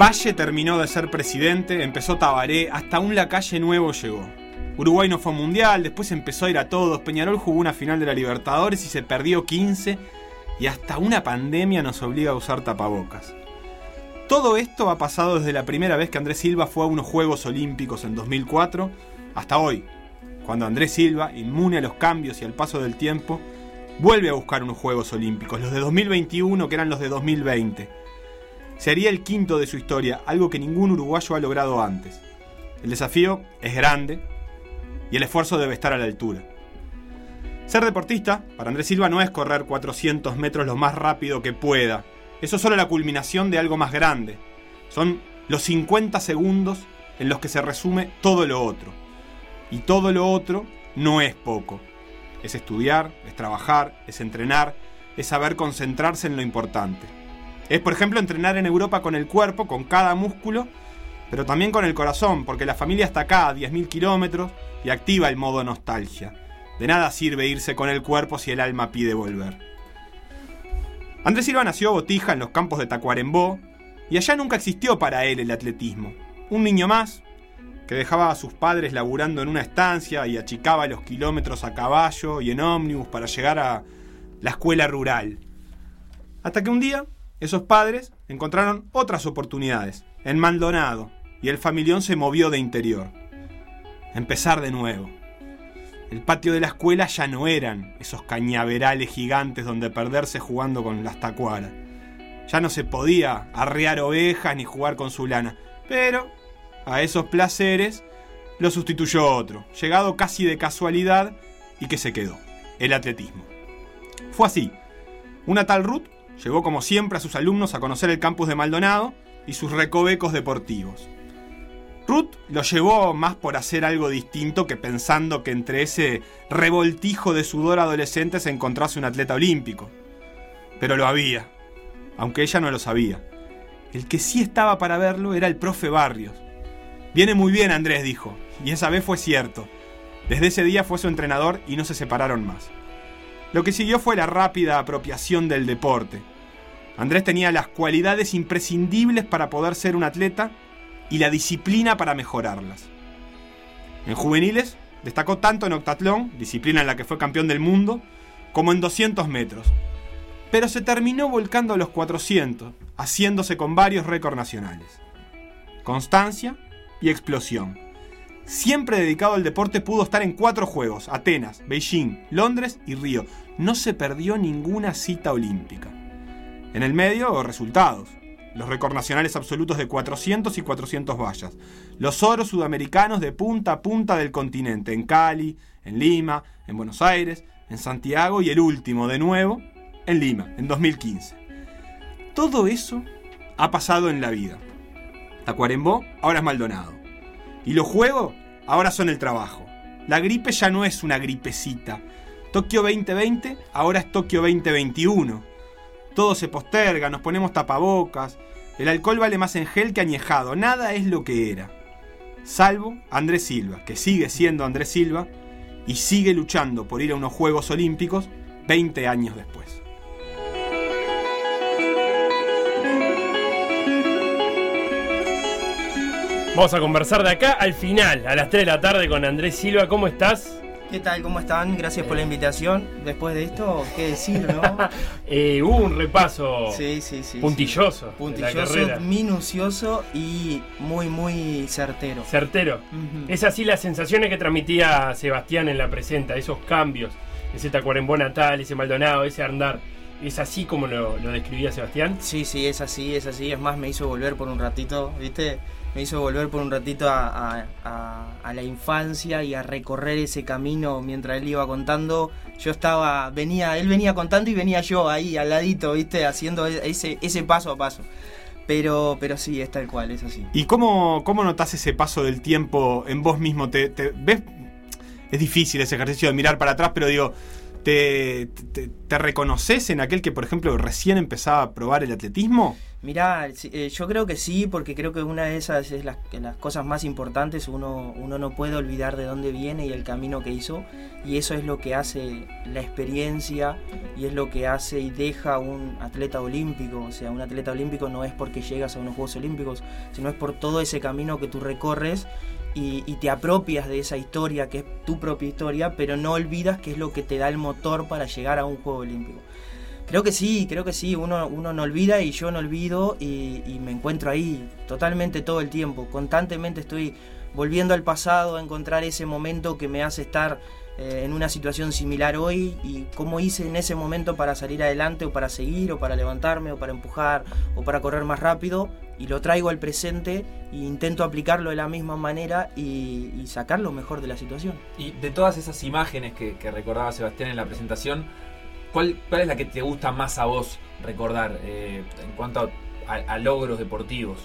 Valle terminó de ser presidente, empezó Tabaré, hasta un Lacalle nuevo llegó. Uruguay no fue mundial, después empezó a ir a todos, Peñarol jugó una final de la Libertadores y se perdió 15 y hasta una pandemia nos obliga a usar tapabocas. Todo esto ha pasado desde la primera vez que Andrés Silva fue a unos Juegos Olímpicos en 2004 hasta hoy, cuando Andrés Silva, inmune a los cambios y al paso del tiempo, vuelve a buscar unos Juegos Olímpicos, los de 2021 que eran los de 2020. Sería el quinto de su historia, algo que ningún uruguayo ha logrado antes. El desafío es grande y el esfuerzo debe estar a la altura. Ser deportista, para Andrés Silva, no es correr 400 metros lo más rápido que pueda. Eso es solo la culminación de algo más grande. Son los 50 segundos en los que se resume todo lo otro. Y todo lo otro no es poco. Es estudiar, es trabajar, es entrenar, es saber concentrarse en lo importante. Es, por ejemplo, entrenar en Europa con el cuerpo, con cada músculo, pero también con el corazón, porque la familia está acá a 10.000 kilómetros y activa el modo nostalgia. De nada sirve irse con el cuerpo si el alma pide volver. Andrés Silva nació Botija en los campos de Tacuarembó y allá nunca existió para él el atletismo. Un niño más, que dejaba a sus padres laburando en una estancia y achicaba los kilómetros a caballo y en ómnibus para llegar a la escuela rural. Hasta que un día esos padres encontraron otras oportunidades, en Maldonado, y el familión se movió de interior. Empezar de nuevo. El patio de la escuela ya no eran esos cañaverales gigantes donde perderse jugando con las tacuaras. Ya no se podía arrear ovejas ni jugar con su lana, pero a esos placeres lo sustituyó otro, llegado casi de casualidad y que se quedó, el atletismo. Fue así. Una tal Ruth Llegó como siempre a sus alumnos a conocer el campus de Maldonado y sus recovecos deportivos. Ruth lo llevó más por hacer algo distinto que pensando que entre ese revoltijo de sudor adolescente se encontrase un atleta olímpico. Pero lo había, aunque ella no lo sabía. El que sí estaba para verlo era el profe Barrios. Viene muy bien, Andrés dijo, y esa vez fue cierto. Desde ese día fue su entrenador y no se separaron más. Lo que siguió fue la rápida apropiación del deporte. Andrés tenía las cualidades imprescindibles para poder ser un atleta y la disciplina para mejorarlas. En juveniles destacó tanto en octatlón, disciplina en la que fue campeón del mundo, como en 200 metros. Pero se terminó volcando a los 400, haciéndose con varios récords nacionales. Constancia y explosión siempre dedicado al deporte, pudo estar en cuatro Juegos, Atenas, Beijing, Londres y Río. No se perdió ninguna cita olímpica. En el medio, resultados. Los récords nacionales absolutos de 400 y 400 vallas. Los oros sudamericanos de punta a punta del continente, en Cali, en Lima, en Buenos Aires, en Santiago y el último, de nuevo, en Lima, en 2015. Todo eso ha pasado en la vida. Tacuarembó ahora es Maldonado. Y los juegos ahora son el trabajo. La gripe ya no es una gripecita. Tokio 2020 ahora es Tokio 2021. Todo se posterga, nos ponemos tapabocas. El alcohol vale más en gel que añejado. Nada es lo que era. Salvo Andrés Silva, que sigue siendo Andrés Silva y sigue luchando por ir a unos Juegos Olímpicos 20 años después. Vamos a conversar de acá al final, a las 3 de la tarde con Andrés Silva. ¿Cómo estás? ¿Qué tal? ¿Cómo están? Gracias por la invitación. Después de esto, ¿qué decir, no? eh, hubo un repaso sí, sí, sí, puntilloso. Puntilloso, minucioso y muy, muy certero. Certero. Es así las sensaciones que transmitía Sebastián en la presenta, esos cambios, ese Tacuarembó natal, ese Maldonado, ese andar. ¿Es así como lo, lo describía Sebastián? Sí, sí, es así, es así. Es más, me hizo volver por un ratito, ¿viste? Me hizo volver por un ratito a, la infancia y a recorrer ese camino mientras él iba contando. Yo estaba, venía, él venía contando y venía yo ahí al ladito, ¿viste? Haciendo ese, ese paso a paso. Pero, pero sí, es tal cual, es así. ¿Y cómo, cómo notas ese paso del tiempo en vos mismo? ¿Te, ves? Es difícil ese ejercicio de mirar para atrás, pero digo, ¿te, reconoces en aquel que, por ejemplo, recién empezaba a probar el atletismo? Mirá, eh, yo creo que sí, porque creo que una de esas es las, las cosas más importantes. Uno, uno no puede olvidar de dónde viene y el camino que hizo. Y eso es lo que hace la experiencia y es lo que hace y deja un atleta olímpico. O sea, un atleta olímpico no es porque llegas a unos Juegos Olímpicos, sino es por todo ese camino que tú recorres y, te apropias de esa historia que es tu propia historia, pero no olvidas que es lo que te da el motor para llegar a un Juego Olímpico. Creo que sí, creo que sí, uno, uno no olvida y yo no olvido y, me encuentro ahí totalmente todo el tiempo, constantemente estoy volviendo al pasado a encontrar ese momento que me hace estar eh, en una situación similar hoy y cómo hice en ese momento para salir adelante o para seguir o para levantarme o para empujar o para correr más rápido y lo traigo al presente e intento aplicarlo de la misma manera y, y sacar lo mejor de la situación. Y de todas esas imágenes que, recordaba Sebastián en la presentación, ¿Cuál, ¿Cuál, es la que te gusta más a vos recordar eh, en cuanto a, logros deportivos?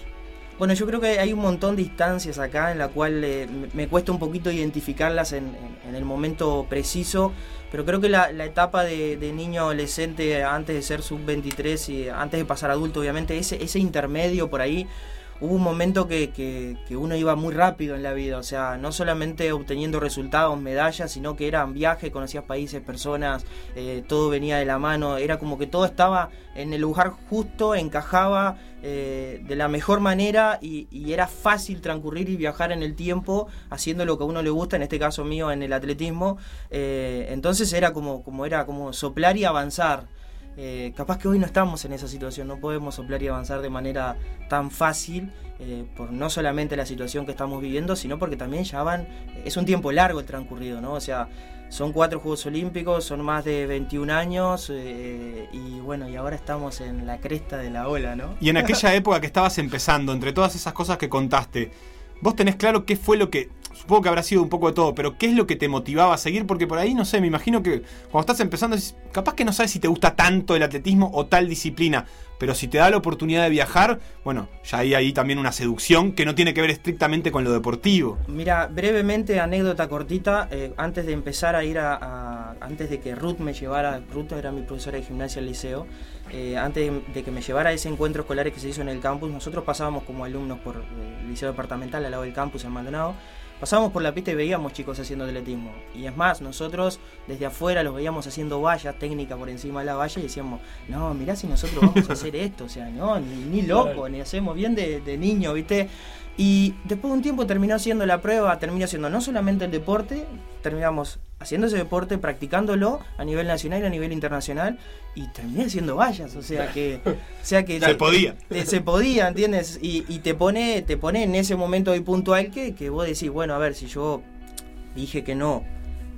Bueno, yo creo que hay un montón de instancias acá en la cual eh, me cuesta un poquito identificarlas en, en, en, el momento preciso, pero creo que la, la etapa de, de, niño adolescente antes de ser sub-23 y antes de pasar adulto, obviamente, ese, ese intermedio por ahí, hubo un momento que, que, uno iba muy rápido en la vida, o sea, no solamente obteniendo resultados, medallas, sino que eran viajes, conocías países, personas, eh, todo venía de la mano, era como que todo estaba en el lugar justo, encajaba eh, de la mejor manera y, y, era fácil transcurrir y viajar en el tiempo haciendo lo que a uno le gusta, en este caso mío en el atletismo, eh, entonces era como, como, era como soplar y avanzar. Eh, capaz que hoy no estamos en esa situación, no podemos soplar y avanzar de manera tan fácil, eh, por no solamente la situación que estamos viviendo, sino porque también ya van, es un tiempo largo el transcurrido, ¿no? O sea, son cuatro Juegos Olímpicos, son más de 21 años eh, y bueno, y ahora estamos en la cresta de la ola, ¿no? Y en aquella época que estabas empezando, entre todas esas cosas que contaste, vos tenés claro qué fue lo que supongo que habrá sido un poco de todo, pero ¿qué es lo que te motivaba a seguir? Porque por ahí, no sé, me imagino que cuando estás empezando, capaz que no sabes si te gusta tanto el atletismo o tal disciplina, pero si te da la oportunidad de viajar, bueno, ya hay ahí también una seducción que no tiene que ver estrictamente con lo deportivo. Mira, brevemente, anécdota cortita, eh, antes de empezar a ir a, antes de que Ruth me llevara, Ruth era mi profesora de gimnasia al liceo, eh, antes de que me llevara a ese encuentro escolar que se hizo en el campus, nosotros pasábamos como alumnos por el liceo departamental al lado del campus en Maldonado, Pasábamos por la pista y veíamos chicos haciendo atletismo. Y es más, nosotros desde afuera los veíamos haciendo vallas, técnica por encima de la valla, y decíamos, no, mirá si nosotros vamos a hacer esto. O sea, no, ni, ni loco, ni hacemos bien de, de niño, ¿viste? Y después de un tiempo terminó haciendo la prueba, terminó haciendo no solamente el deporte, terminamos haciendo ese deporte, practicándolo a nivel nacional y a nivel internacional, y terminé haciendo vallas, o sea que, o sea que se te, podía, te, se podía, ¿entiendes? Y, y, te pone, te pone en ese momento ahí puntual que, que vos decís, bueno, a ver, si yo dije que no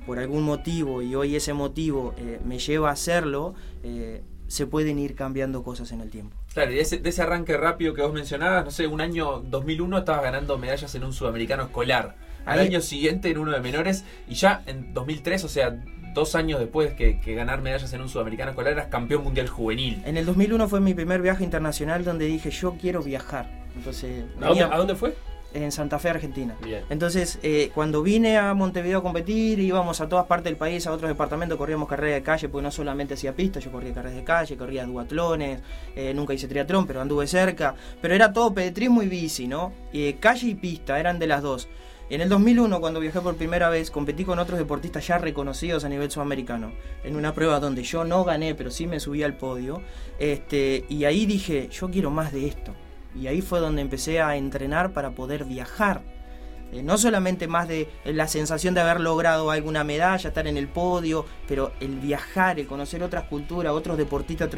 por algún motivo y hoy ese motivo eh, me lleva a hacerlo, eh, se pueden ir cambiando cosas en el tiempo. Claro, y de ese, de ese, arranque rápido que vos mencionabas, no sé, un año 2001 estabas ganando medallas en un sudamericano escolar. Al año siguiente en uno de menores y ya en 2003, o sea, dos años después que, que, ganar medallas en un sudamericano escolar, eras campeón mundial juvenil. En el 2001 fue mi primer viaje internacional donde dije yo quiero viajar. Entonces, ¿A dónde, ¿A dónde fue? en Santa Fe, Argentina. Bien. Entonces, eh, cuando vine a Montevideo a competir, íbamos a todas partes del país, a otros departamentos, corríamos carreras de calle, porque no solamente hacía pistas, yo corría carreras de calle, corría duatlones, eh, nunca hice triatlón, pero anduve cerca. Pero era todo pedetrismo y bici, ¿no? Eh, calle y pista, eran de las dos. En el 2001, cuando viajé por primera vez, competí con otros deportistas ya reconocidos a nivel sudamericano, en una prueba donde yo no gané, pero sí me subí al podio. Este, y ahí dije, yo quiero más de esto. Y ahí fue donde empecé a entrenar para poder viajar. Eh, no solamente más de la sensación de haber logrado alguna medalla, estar en el podio, pero el viajar, el conocer otras culturas, otros deportistas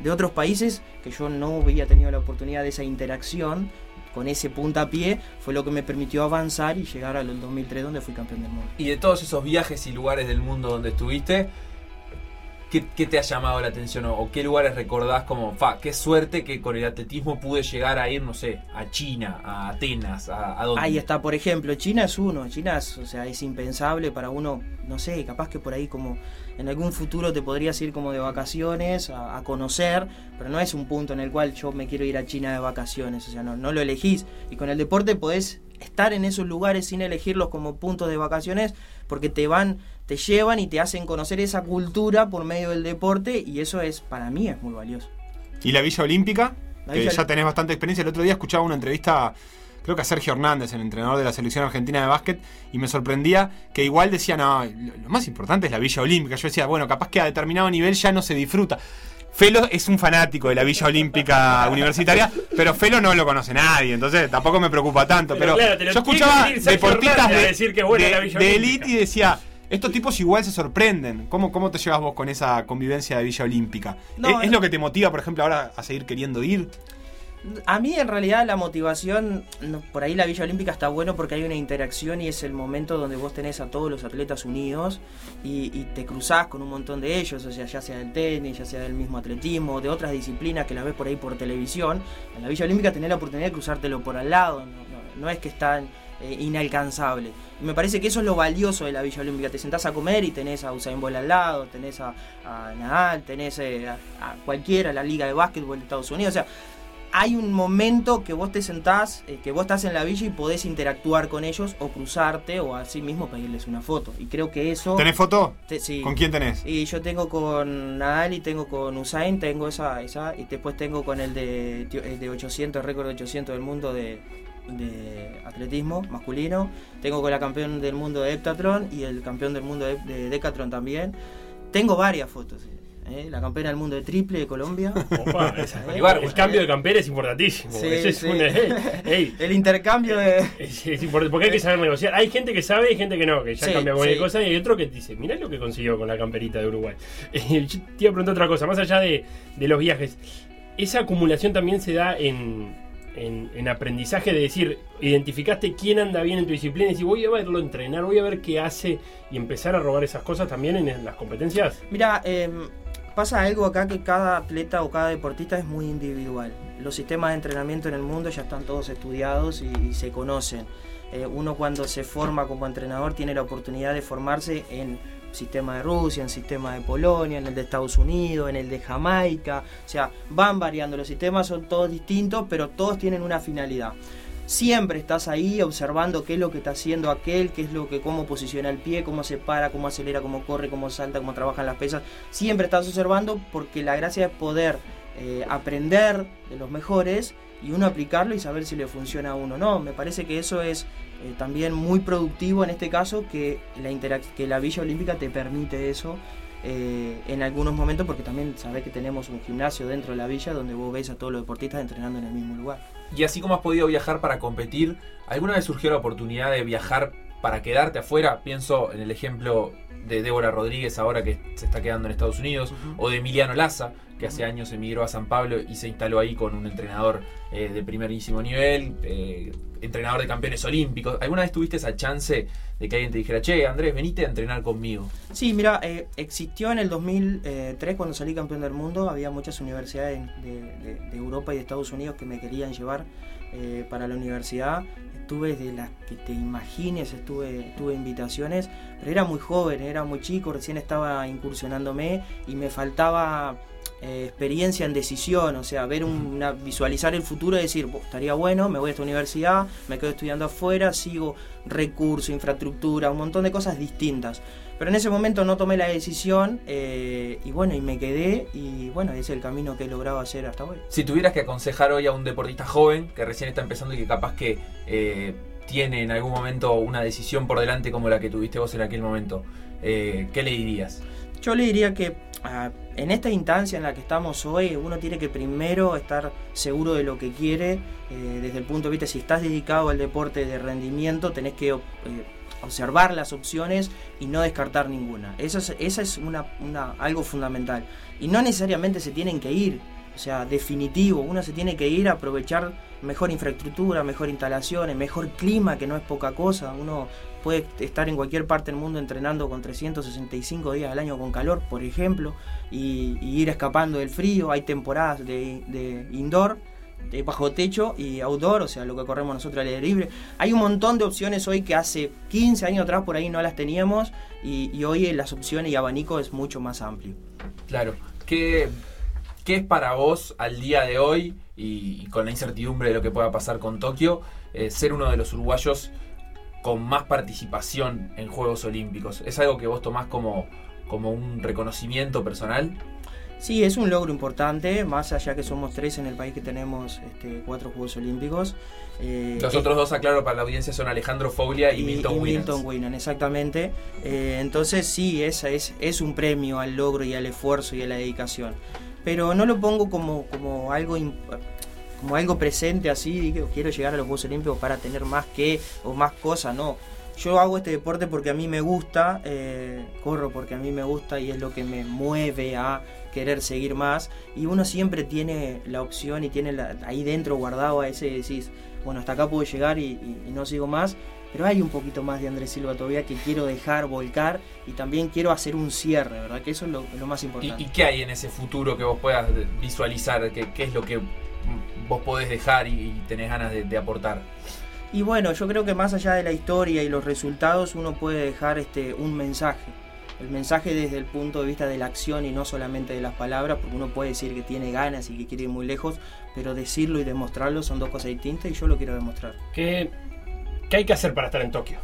de otros países, que yo no había tenido la oportunidad de esa interacción con ese puntapié, fue lo que me permitió avanzar y llegar al 2003 donde fui campeón del mundo. Y de todos esos viajes y lugares del mundo donde estuviste, ¿Qué, ¿qué, te ha llamado la atención o, qué lugares recordás como, fa, qué suerte que con el atletismo pude llegar a ir, no sé, a China, a Atenas, a, a dónde? Ahí está, por ejemplo, China es uno, China es, o sea, es impensable para uno, no sé, capaz que por ahí como en algún futuro te podrías ir como de vacaciones a, a, conocer, pero no es un punto en el cual yo me quiero ir a China de vacaciones, o sea, no, no lo elegís. Y con el deporte podés estar en esos lugares sin elegirlos como puntos de vacaciones porque te van te llevan y te hacen conocer esa cultura por medio del deporte y eso es para mí es muy valioso. ¿Y la Villa Olímpica? La que ya tenés bastante experiencia. El otro día escuchaba una entrevista, creo que a Sergio Hernández, el entrenador de la selección argentina de básquet, y me sorprendía que igual decía, no, lo más importante es la Villa Olímpica. Yo decía, bueno, capaz que a determinado nivel ya no se disfruta. Felo es un fanático de la Villa Olímpica Universitaria, pero Felo no lo conoce nadie, entonces tampoco me preocupa tanto. Pero Pero, claro, te lo yo escuchaba deportistas de, decir que es buena de- la Villa de Olímpica. elite y decía, estos tipos igual se sorprenden. ¿Cómo, ¿Cómo te llevas vos con esa convivencia de Villa Olímpica? No, ¿Es, es lo que te motiva, por ejemplo, ahora a seguir queriendo ir? A mí en realidad la motivación, por ahí la Villa Olímpica está bueno porque hay una interacción y es el momento donde vos tenés a todos los atletas unidos y, te cruzás con un montón de ellos, o sea, ya sea del tenis, ya sea del mismo atletismo, de otras disciplinas que las ves por ahí por televisión. En la Villa Olímpica tenés la oportunidad de cruzártelo por al lado, no, es que es tan eh, inalcanzable. Me parece que eso es lo valioso de la Villa Olímpica. Te sentás a comer y tenés a Usain Bolt al lado, tenés a, a Nadal, tenés eh, a, a cualquiera, la liga de básquetbol de Estados Unidos, o sea hay un momento que vos te sentás, eh, que vos estás en la villa y podés interactuar con ellos o cruzarte o así mismo pedirles una foto. Y creo que eso... ¿Tenés foto? te- sí. ¿Con quién tenés? Y yo tengo con Nadal y tengo con Usain, tengo esa, esa y después tengo con el de, el de 800, el récord de 800 del mundo de, de atletismo masculino. Tengo con la campeón del mundo de heptathlon y el campeón del mundo de, de decathlon también. Tengo varias fotos. ¿Eh? La campeona del mundo de triple de Colombia. Opa, Eh, el cambio de campera es importantísimo. Sí, es sí. El intercambio de... es- es importante, porque hay que saber negociar. Hay gente que sabe y hay gente que no, que ya Sí, cambia cualquier cosa. Y hay otro que dice, mirá lo que consiguió con la camperita de Uruguay. Eh, yo te iba a preguntar otra cosa, más allá de, de los viajes. Esa acumulación también se da en, en, en aprendizaje de decir, identificaste quién anda bien en tu disciplina y decir, voy a verlo entrenar, voy a ver qué hace y empezar a robar esas cosas también en las competencias. Mira, em, pasa algo acá que cada atleta o cada deportista es muy individual. Los sistemas de entrenamiento en el mundo ya están todos estudiados y, se conocen. Eh, uno cuando se forma como entrenador tiene la oportunidad de formarse en sistema de Rusia, en sistema de Polonia, en el de Estados Unidos, en el de Jamaica. O sea, van variando. Los sistemas son todos distintos, pero todos tienen una finalidad. Siempre estás ahí observando qué es lo que está haciendo aquel, qué es lo que, cómo posiciona el pie, cómo se para, cómo acelera, cómo corre, cómo salta, cómo trabajan las pesas. Siempre estás observando porque la gracia es poder eh, aprender de los mejores y uno aplicarlo y saber si le funciona a uno o no. Me parece que eso es eh, también muy productivo en este caso, que la, que la Villa Olímpica te permite eso. Eh, en algunos momentos porque también sabés que tenemos un gimnasio dentro de la villa donde vos ves a todos los deportistas entrenando en el mismo lugar. Y así como has podido viajar para competir, ¿alguna vez surgió la oportunidad de viajar para quedarte afuera? Pienso en el ejemplo de Débora Rodríguez ahora que se está quedando en Estados Unidos, o de Emiliano Laza, que hace años emigró a San Pablo y se instaló ahí con un entrenador eh, de primerísimo nivel, eh, entrenador de campeones olímpicos. ¿Alguna vez tuviste esa chance de que alguien te dijera, che, Andrés, venite a entrenar conmigo? Sí, mira, eh, existió en el 2003 cuando salí campeón del mundo, había muchas universidades de, de- de Europa y de Estados Unidos que me querían llevar para la universidad. Estuve de las que te imagines, estuve, tuve invitaciones, pero era muy joven, era muy chico, recién estaba incursionándome y me faltaba eh, experiencia en decisión, o sea, ver un- una, visualizar el futuro y decir, "Bo, estaría bueno, me voy a esta universidad, me quedo estudiando afuera, sigo recursos, infraestructura, un montón de cosas distintas. Pero en ese momento no tomé la decisión eh, y bueno, y me quedé y bueno, ese es el camino que he logrado hacer hasta hoy. Si tuvieras que aconsejar hoy a un deportista joven que recién está empezando y que capaz que eh, tiene en algún momento una decisión por delante como la que tuviste vos en aquel momento, eh, ¿qué le dirías? Yo le diría que ah, en esta instancia en la que estamos hoy, uno tiene que primero estar seguro de lo que quiere, eh, desde el punto de vista, si estás dedicado al deporte de rendimiento, tenés que eh, observar las opciones y no descartar ninguna. Eso es, esa es una, algo fundamental. Y no necesariamente se tienen que ir, o sea, definitivo, uno se tiene que ir a aprovechar mejor infraestructura, mejor instalaciones, mejor clima, que no es poca cosa. Uno puede estar en cualquier parte del mundo entrenando con 365 días al año con calor, por ejemplo, y, y ir escapando del frío. Hay temporadas de, de indoor, de bajo techo y outdoor, o sea, lo que corremos nosotros al aire libre. Hay un montón de opciones hoy que hace 15 años atrás por ahí no las teníamos y, hoy las opciones y abanico es mucho más amplio. Claro, ¿qué, qué es para vos al día de hoy y, y con la incertidumbre de lo que pueda pasar con Tokio, eh, ser uno de los uruguayos con más participación en Juegos Olímpicos? ¿Es algo que vos tomás como, como un reconocimiento personal? Sí, es un logro importante, más allá que somos tres en el país que tenemos este, cuatro Juegos Olímpicos. Eh, Los otros dos, aclaro para la audiencia, son Alejandro Foglia y, Milton Milton Winans, exactamente. Eh, entonces sí, esa es, es un premio al logro y al esfuerzo y a la dedicación. Pero no lo pongo como, como algo como algo presente así, digo, quiero llegar a los Juegos Olímpicos para tener más que o más cosas, no yo hago este deporte porque a mí me gusta, eh, corro porque a mí me gusta y es lo que me mueve a querer seguir más. Y uno siempre tiene la opción y tiene ahí dentro guardado a ese decís, bueno, hasta acá puedo llegar y, no sigo más. Pero hay un poquito más de Andrés Silva todavía que quiero dejar volcar y también quiero hacer un cierre, ¿verdad? Que eso es lo, más importante. ¿Y, qué hay en ese futuro que vos puedas visualizar? ¿Qué, qué es lo que vos podés dejar y, tenés ganas de aportar? Y bueno, yo creo que más allá de la historia y los resultados, uno puede dejar este, un mensaje. El mensaje desde el punto de vista de la acción y no solamente de las palabras, porque uno puede decir que tiene ganas y que quiere ir muy lejos, pero decirlo y demostrarlo son dos cosas distintas y yo lo quiero demostrar. ¿Qué, qué hay que hacer para estar en Tokio?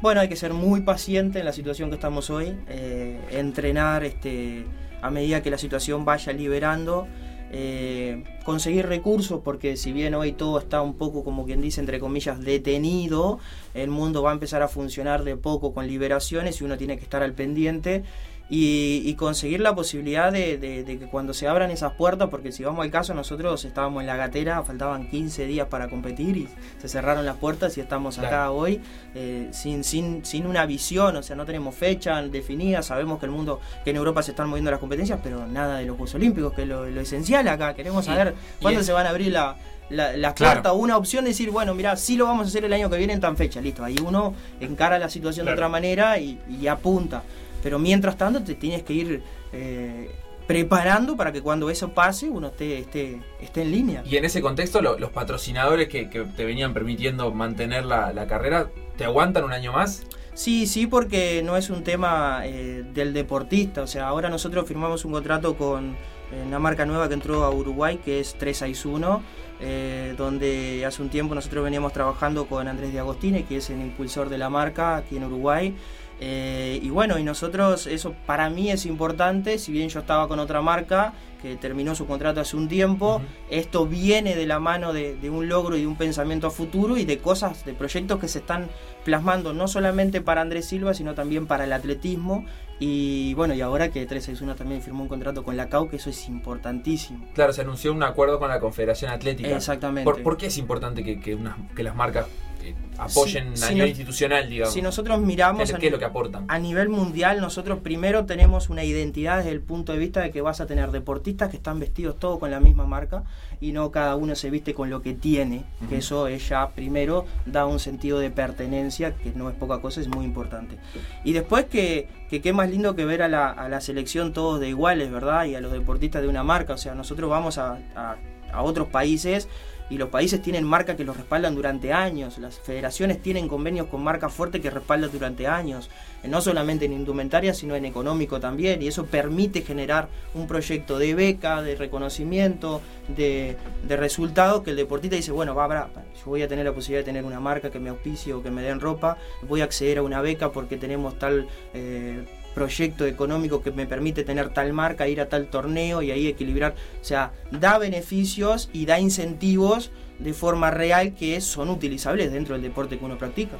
Bueno, hay que ser muy paciente en la situación que estamos hoy, eh, entrenar este, a medida que la situación vaya liberando eh, conseguir recursos, porque si bien hoy todo está un poco, como quien dice, entre comillas, detenido, el mundo va a empezar a funcionar de poco con liberaciones y uno tiene que estar al pendiente y, conseguir la posibilidad de, que cuando se abran esas puertas, porque si vamos al caso, nosotros estábamos en la gatera, faltaban 15 días para competir y se cerraron las puertas y estamos acá hoy eh, sin, sin, sin una visión, o sea, no tenemos fecha definida, sabemos que el mundo, que en Europa se están moviendo las competencias, pero nada de los Juegos Olímpicos, que es lo, esencial acá, queremos saber cuándo se van a abrir la, las puertas, una opción de decir, bueno, mira, sí lo vamos a hacer el año que viene en tan fecha, listo, ahí uno encara la situación de otra manera y, y apunta. Pero mientras tanto te tienes que ir eh, preparando para que cuando eso pase uno esté, esté, esté en línea. Y en ese contexto los patrocinadores que, te venían permitiendo mantener la, carrera, ¿te aguantan un año más? Sí, sí, porque no es un tema eh, del deportista. O sea, ahora nosotros firmamos un contrato con eh, una marca nueva que entró a Uruguay, que es 361, eh, donde hace un tiempo nosotros veníamos trabajando con Andrés de Agostini, que es el impulsor de la marca aquí en Uruguay. Eh, y bueno, y nosotros, eso para mí es importante, si bien yo estaba con otra marca que terminó su contrato hace un tiempo, esto viene de la mano de, un logro y de un pensamiento a futuro y de cosas, de proyectos que se están plasmando no solamente para Andrés Silva, sino también para el atletismo. Y bueno, y ahora que 361 también firmó un contrato con la CAU, que eso es importantísimo. Claro, se anunció un acuerdo con la Confederación Atlética. Exactamente. ¿Por, qué es importante que, que las marcas apoyen a nivel institucional, digamos. Si nosotros miramos ¿Qué, es lo que aportan? a nivel mundial, nosotros primero tenemos una identidad desde el punto de vista de que vas a tener deportistas que están vestidos todos con la misma marca y no cada uno se viste con lo que tiene, que eso es ya primero da un sentido de pertenencia, que no es poca cosa, es muy importante. Y después que, que qué más lindo que ver a la, a la selección todos de iguales, ¿verdad? Y a los deportistas de una marca, o sea, nosotros vamos a, a, a otros países y los países tienen marcas que los respaldan durante años, las federaciones tienen convenios con marcas fuertes que respaldan durante años, no solamente en indumentaria, sino en económico también, y eso permite generar un proyecto de beca, de reconocimiento, de, de resultado, que el deportista dice, bueno, va, va, yo voy a tener la posibilidad de tener una marca que me auspicie o que me den ropa, voy a acceder a una beca porque tenemos tal... Eh, proyecto económico que me permite tener tal marca, ir a tal torneo y ahí equilibrar. O sea, da beneficios y da incentivos de forma real que son utilizables dentro del deporte que uno practica.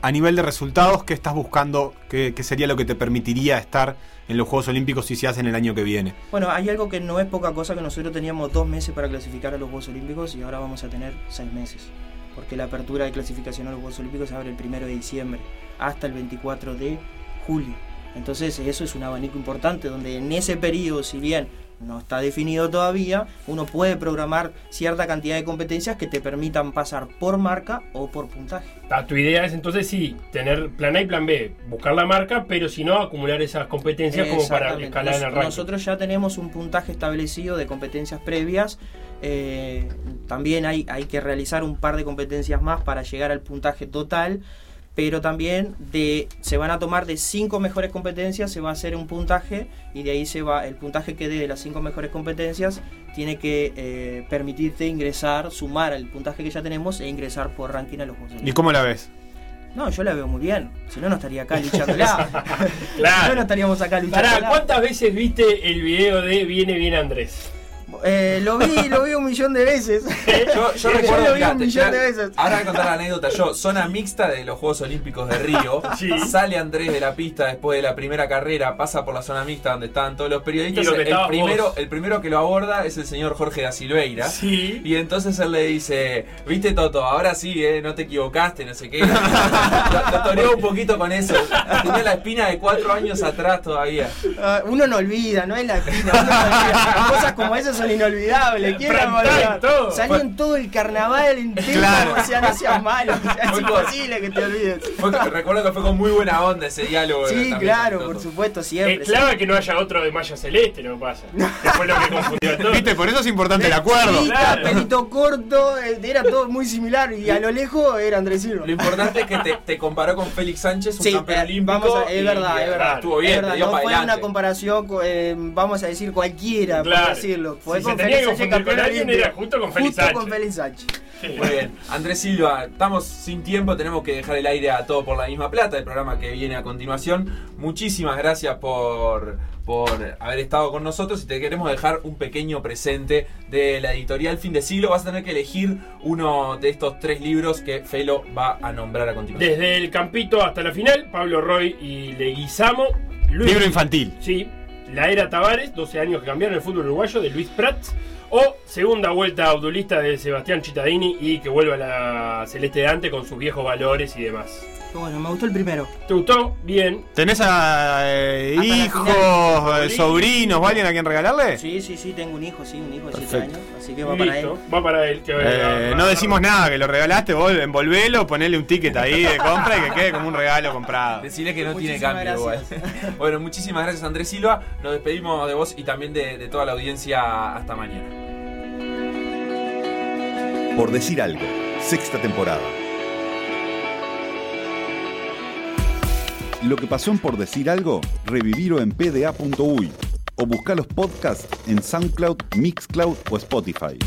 a nivel de resultados, ¿qué estás buscando? ¿Qué, sería lo que te permitiría estar en los Juegos Olímpicos si se hacen el año que viene? Bueno, hay algo que no es poca cosa, que nosotros teníamos dos meses para clasificar a los Juegos Olímpicos y ahora vamos a tener seis meses. Porque la apertura de clasificación a los Juegos Olímpicos se abre el primero de diciembre hasta el 24 de julio. Entonces eso es un abanico importante donde en ese periodo, si bien no está definido todavía, uno puede programar cierta cantidad de competencias que te permitan pasar por marca o por puntaje. Ah, tu idea es entonces sí, tener plan A y plan B, buscar la marca, pero si no, acumular esas competencias como para escalar en el ranking. Nosotros ya tenemos un puntaje establecido de competencias previas. Eh, también hay, hay que realizar un par de competencias más para llegar al puntaje total pero también de, se van a tomar de cinco mejores competencias, se va a hacer un puntaje y de ahí se va, el puntaje que dé de las cinco mejores competencias tiene que eh, permitirte ingresar, sumar el puntaje que ya tenemos e ingresar por ranking a los Juegos ¿Y cómo la ves? No, yo la veo muy bien. Si no, no estaría acá luchándola. Claro. si no, no estaríamos acá Pará, luchándola. ¿cuántas veces viste el video de Viene bien Andrés? Eh, lo vi, lo vi un millón de veces. Yo, yo Yo recuerdo, lo vi mirá, un millón mirá, de veces. Ahora voy a contar la anécdota. Yo, zona mixta de los Juegos Olímpicos de Río. Sí. Sale Andrés de la pista después de la primera carrera, pasa por la zona mixta donde estaban todos los periodistas. El primero, vos. el primero que lo aborda es el señor Jorge da Silveira. Sí. Y entonces él le dice, viste Toto, ahora sí, eh, no te equivocaste, no sé qué. lo, toreó un poquito con eso. Tenía la espina de cuatro años atrás todavía. Ah, uno no olvida, no es la espina, uno no olvida. Cosas como esas son inolvidables. ¿Quién Prime la va a olvidar? time, todo. Salió en todo el carnaval entero, Claro. o sea, no seas malo. o sea, es imposible que te olvides. Fue- recuerdo que fue con muy buena onda ese diálogo. Sí, también claro, por supuesto, Es siempre. clave que no haya otro de malla celeste, no pasa. Que fue lo que confundió a todos. ¿Viste? Por eso es importante el acuerdo. Chiquita, Claro. pelito corto, eh, era todo muy similar y a lo lejos era Andrés Silva. Lo importante es que te, te comparó con Félix Sánchez, un Sí, campeón eh, olímpico. vamos a- es verdad, y, es verdad. Estuvo bien, Es verdad, te dio no para fue adelante. una comparación, co- eh, vamos a decir cualquiera, Claro. por decirlo. Fue con se tenía que Félix Sánchez, confundir con alguien, era justo con Félix Justo Sánchez. con Félix Sánchez. Sí. Muy bien. Andrés Silva, estamos sin tiempo, tenemos que dejar el aire a todo por la misma plata, el programa que viene a continuación. Muchísimas gracias por, por haber estado con nosotros y te queremos dejar un pequeño presente de la editorial Fin de Siglo. Vas a tener que elegir uno de estos tres libros que Felo va a nombrar a continuación. Desde el campito hasta la final, Pablo Roy y Leguizamo. Luis- Libro infantil. Sí. La era Tavares, 12 años que cambiaron el fútbol uruguayo, de Luis Prats. O segunda vuelta abdulista de Sebastián Cittadini y que vuelva a la Celeste de Ante con sus viejos valores y demás. Bueno, me gustó el primero. ¿Te gustó? Bien. ¿Tenés a, eh, la hijos, final. eh, sobrinos o alguien a quien regalarle? Sí, sí, sí, tengo un hijo, sí, un hijo de 7 Perfecto. años, así que va para él. Va para él. Que Eh, no decimos nada, que lo regalaste, vos envolvelo, ponele un ticket ahí de compra y que quede como un regalo comprado. Decirle que no tiene cambio gracias. igual. bueno, muchísimas gracias Andrés Silva. Nos despedimos de vos y también de, de toda la audiencia. Hasta mañana. Por decir algo, sexta temporada. Lo que pasó en Por decir algo, revivirlo en pda.uy o buscar los podcasts en SoundCloud, Mixcloud o Spotify.